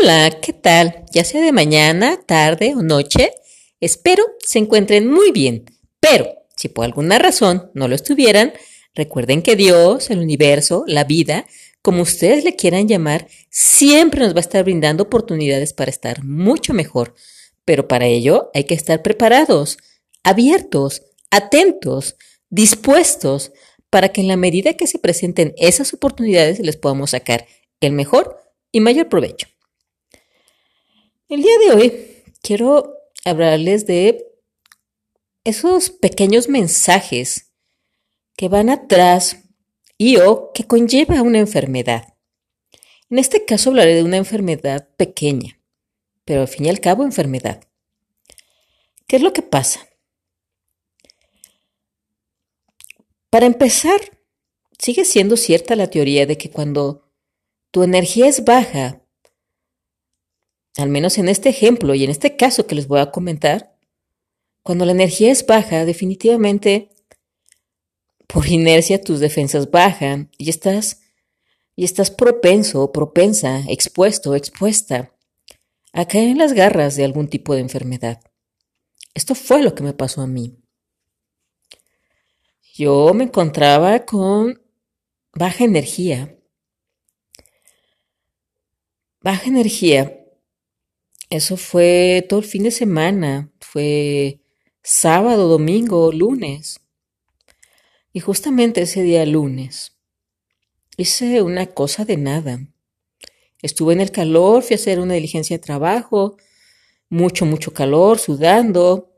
Hola, ¿qué tal? Ya sea de mañana, tarde o noche, espero se encuentren muy bien. Pero, si por alguna razón no lo estuvieran, recuerden que Dios, el universo, la vida, como ustedes le quieran llamar, siempre nos va a estar brindando oportunidades para estar mucho mejor. Pero para ello hay que estar preparados, abiertos, atentos, dispuestos, para que en la medida que se presenten esas oportunidades les podamos sacar el mejor y mayor provecho. El día de hoy quiero hablarles de esos pequeños mensajes que van atrás y o que conlleva una enfermedad. En este caso hablaré de una enfermedad pequeña, pero al fin y al cabo enfermedad. ¿Qué es lo que pasa? Para empezar, sigue siendo cierta la teoría de que cuando tu energía es baja, al menos en este ejemplo y en este caso que les voy a comentar, cuando la energía es baja, definitivamente por inercia tus defensas bajan y estás y estás propenso, propensa, expuesto, expuesta a caer en las garras de algún tipo de enfermedad. Esto fue lo que me pasó a mí. Yo me encontraba con baja energía. Baja energía eso fue todo el fin de semana, fue sábado, domingo, lunes. Y justamente ese día lunes hice una cosa de nada. Estuve en el calor, fui a hacer una diligencia de trabajo, mucho, mucho calor, sudando,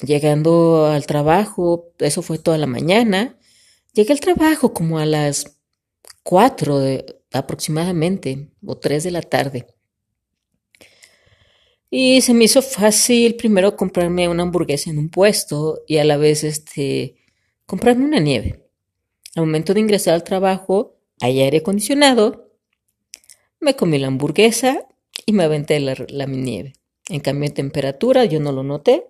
llegando al trabajo, eso fue toda la mañana. Llegué al trabajo como a las cuatro de, aproximadamente, o tres de la tarde. Y se me hizo fácil primero comprarme una hamburguesa en un puesto y a la vez este, comprarme una nieve. Al momento de ingresar al trabajo, hay aire acondicionado, me comí la hamburguesa y me aventé la, la nieve. En cambio de temperatura yo no lo noté.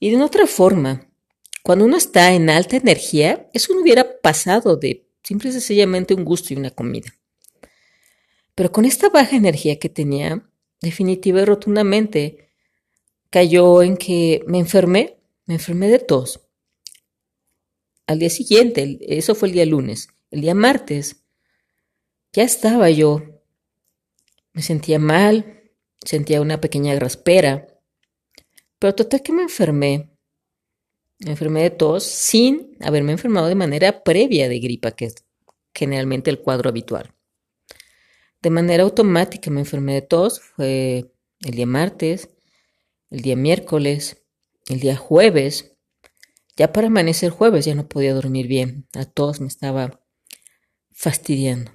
Y de otra forma, cuando uno está en alta energía, eso no hubiera pasado de simple y sencillamente un gusto y una comida. Pero con esta baja energía que tenía, definitiva y rotundamente cayó en que me enfermé, me enfermé de tos. Al día siguiente, eso fue el día lunes, el día martes, ya estaba yo, me sentía mal, sentía una pequeña graspera, pero total que me enfermé, me enfermé de tos sin haberme enfermado de manera previa de gripa, que es generalmente el cuadro habitual. De manera automática me enfermé de tos, fue el día martes, el día miércoles, el día jueves. Ya para amanecer jueves ya no podía dormir bien, a tos me estaba fastidiando.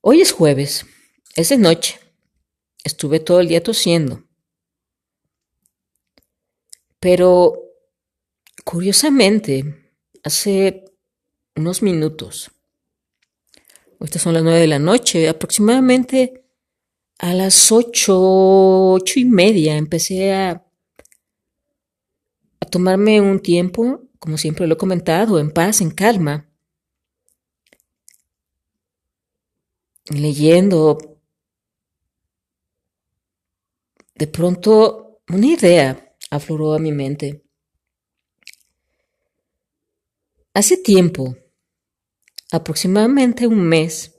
Hoy es jueves, es de noche. Estuve todo el día tosiendo. Pero, curiosamente, hace unos minutos estas son las nueve de la noche, aproximadamente a las ocho, ocho y media empecé a, a tomarme un tiempo, como siempre lo he comentado, en paz, en calma, leyendo. De pronto una idea afloró a mi mente. Hace tiempo aproximadamente un mes,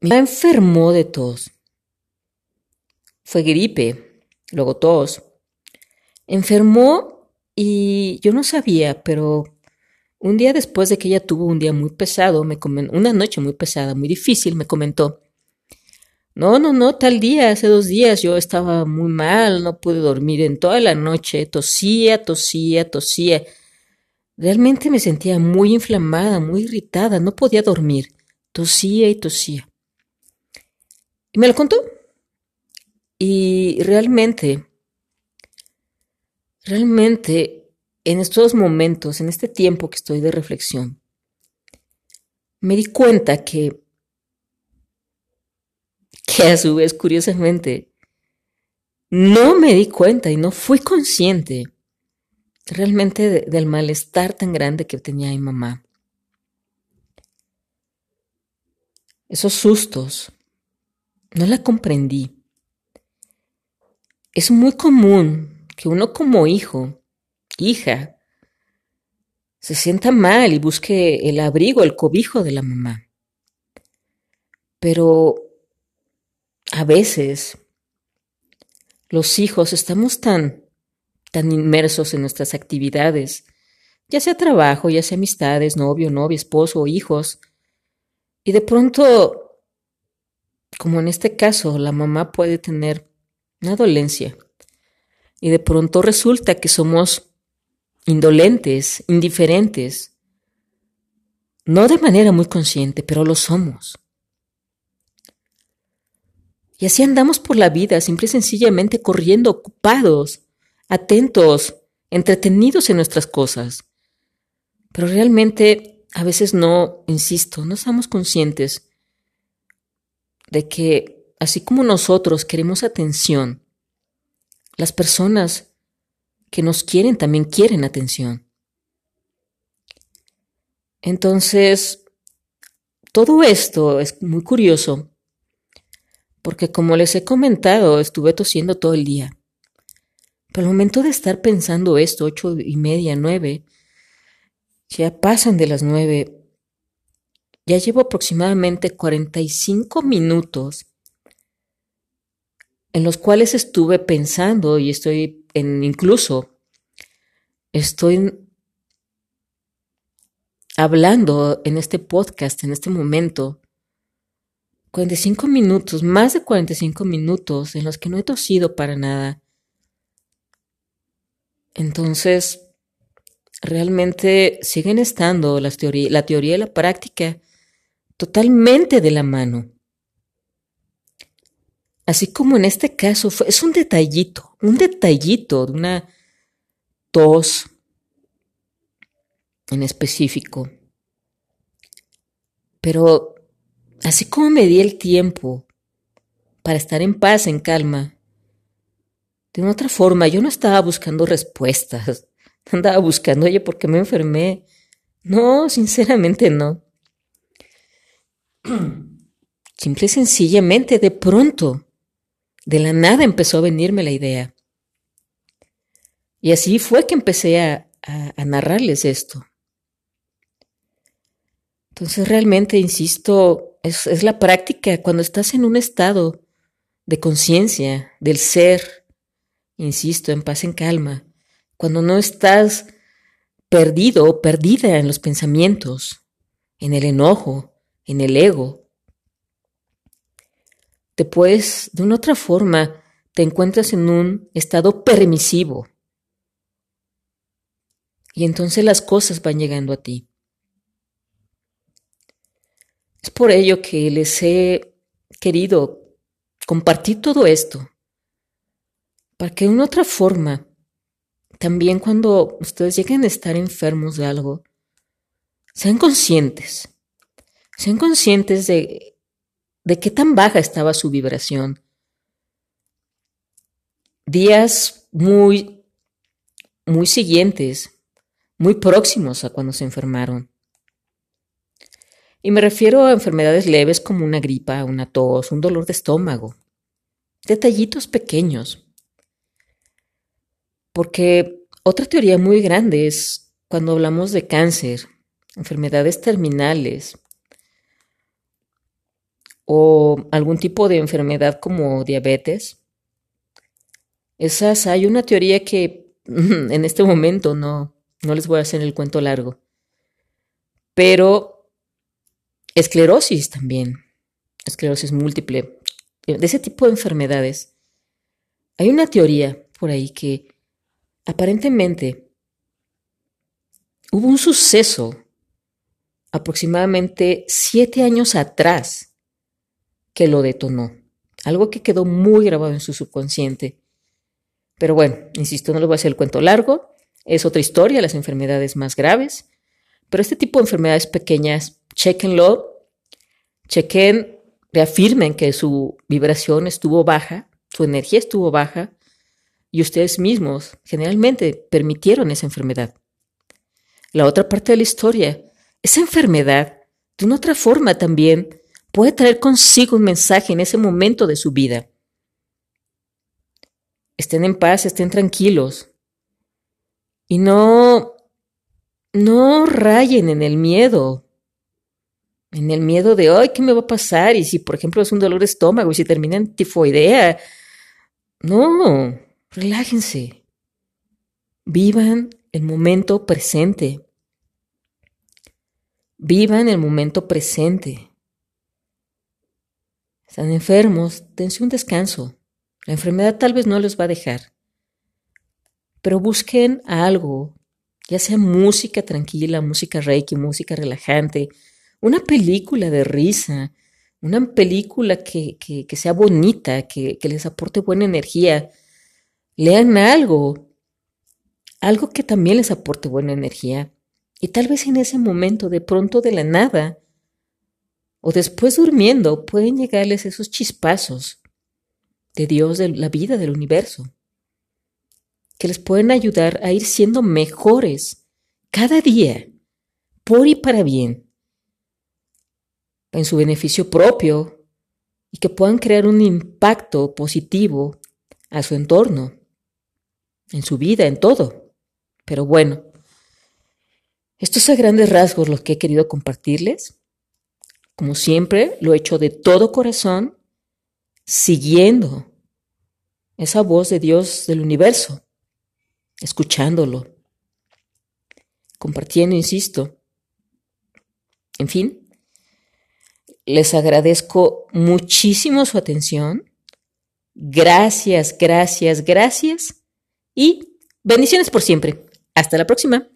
me enfermó de tos. Fue gripe, luego tos. Enfermó y yo no sabía, pero un día después de que ella tuvo un día muy pesado, me una noche muy pesada, muy difícil, me comentó, no, no, no, tal día, hace dos días yo estaba muy mal, no pude dormir en toda la noche, tosía, tosía, tosía. Realmente me sentía muy inflamada, muy irritada, no podía dormir, tosía y tosía. Y me lo contó. Y realmente, realmente, en estos momentos, en este tiempo que estoy de reflexión, me di cuenta que, que a su vez, curiosamente, no me di cuenta y no fui consciente realmente del malestar tan grande que tenía mi mamá. esos sustos, no la comprendí. Es muy común que uno como hijo, hija, se sienta mal y busque el abrigo, el cobijo de la mamá. Pero a veces los hijos estamos tan, tan inmersos en nuestras actividades, ya sea trabajo, ya sea amistades, novio, novia, esposo o hijos, y de pronto, como en este caso, la mamá puede tener una dolencia, y de pronto resulta que somos indolentes, indiferentes, no de manera muy consciente, pero lo somos. Y así andamos por la vida, simple y sencillamente corriendo, ocupados, atentos, entretenidos en nuestras cosas. Pero realmente a veces no, insisto, no estamos conscientes de que así como nosotros queremos atención, las personas que nos quieren también quieren atención. Entonces, todo esto es muy curioso porque como les he comentado, estuve tosiendo todo el día. Pero al momento de estar pensando esto, ocho y media, nueve, ya pasan de las nueve, ya llevo aproximadamente 45 minutos en los cuales estuve pensando y estoy en incluso estoy hablando en este podcast, en este momento, 45 minutos, más de 45 minutos en los que no he tosido para nada. Entonces, realmente siguen estando las la teoría y la práctica totalmente de la mano. Así como en este caso es un detallito, un detallito de una tos en específico. Pero Así como me di el tiempo para estar en paz, en calma, de una otra forma, yo no estaba buscando respuestas, andaba buscando, oye, ¿por qué me enfermé? No, sinceramente no. Simple y sencillamente, de pronto, de la nada empezó a venirme la idea. Y así fue que empecé a, a narrarles esto. Entonces realmente, insisto, es, la práctica cuando estás en un estado de conciencia, del ser, insisto, en paz, en calma, cuando no estás perdido o perdida en los pensamientos, en el enojo, en el ego. Te puedes, de una otra forma, te encuentras en un estado permisivo. Y entonces las cosas van llegando a ti. Es por ello que les he querido compartir todo esto, para que de una otra forma, también cuando ustedes lleguen a estar enfermos de algo, sean conscientes, sean conscientes de, de qué tan baja estaba su vibración. Días muy, muy siguientes, muy próximos a cuando se enfermaron. Y me refiero a enfermedades leves como una gripa, una tos, un dolor de estómago. Detallitos pequeños. Porque otra teoría muy grande es cuando hablamos de cáncer, enfermedades terminales o algún tipo de enfermedad como diabetes. Esas hay una teoría que en este momento no, no les voy a hacer el cuento largo. Pero Esclerosis también, esclerosis múltiple, de ese tipo de enfermedades. Hay una teoría por ahí que aparentemente hubo un suceso aproximadamente siete años atrás que lo detonó. Algo que quedó muy grabado en su subconsciente. Pero bueno, insisto, no les voy a hacer el cuento largo. Es otra historia, las enfermedades más graves. Pero este tipo de enfermedades pequeñas chequenlo, chequen, reafirmen que su vibración estuvo baja, su energía estuvo baja y ustedes mismos generalmente permitieron esa enfermedad. La otra parte de la historia, esa enfermedad, de una otra forma también, puede traer consigo un mensaje en ese momento de su vida. Estén en paz, estén tranquilos. Y no, no rayen en el miedo. En el miedo de, ay, ¿qué me va a pasar? Y si, por ejemplo, es un dolor estómago y si termina en tifoidea. No, relájense. Vivan el momento presente. Vivan el momento presente. Están enfermos, dense un descanso. La enfermedad tal vez no los va a dejar. Pero busquen algo, ya sea música tranquila, música reiki, música relajante, una película de risa, una película que, que, sea bonita, que, que les aporte buena energía. Lean algo, algo que también les aporte buena energía. Y tal vez en ese momento, de pronto de la nada, o después durmiendo, pueden llegarles esos chispazos de Dios, de la vida, del universo, que les pueden ayudar a ir siendo mejores cada día, por y para bien, en su beneficio propio, y que puedan crear un impacto positivo a su entorno, en su vida, en todo. Pero bueno, estos a grandes rasgos los que he querido compartirles. Como siempre, lo he hecho de todo corazón, siguiendo esa voz de Dios del universo, escuchándolo, compartiendo, insisto. En fin, les agradezco muchísimo su atención. Gracias, gracias, gracias y bendiciones por siempre. Hasta la próxima.